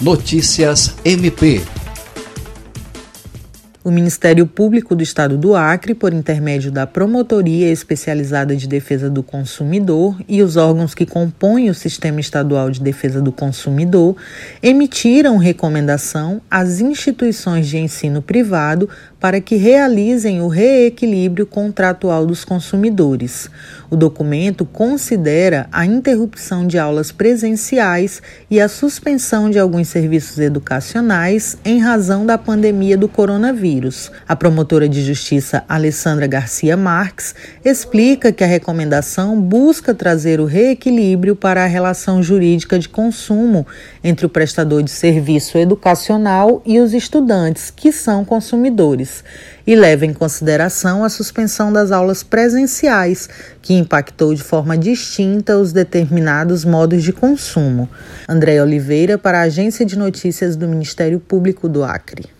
Notícias MP o Ministério Público do Estado do Acre, por intermédio da Promotoria Especializada de Defesa do Consumidor e os órgãos que compõem o Sistema Estadual de Defesa do Consumidor, emitiram recomendação às instituições de ensino privado para que realizem o reequilíbrio contratual dos consumidores. O documento considera a interrupção de aulas presenciais e a suspensão de alguns serviços educacionais em razão da pandemia do coronavírus. A promotora de justiça Alessandra Garcia Marques explica que a recomendação busca trazer o reequilíbrio para a relação jurídica de consumo entre o prestador de serviço educacional e os estudantes, que são consumidores e leva em consideração a suspensão das aulas presenciais, que impactou de forma distinta os determinados modos de consumo. André Oliveira, para a Agência de Notícias do Ministério Público do Acre.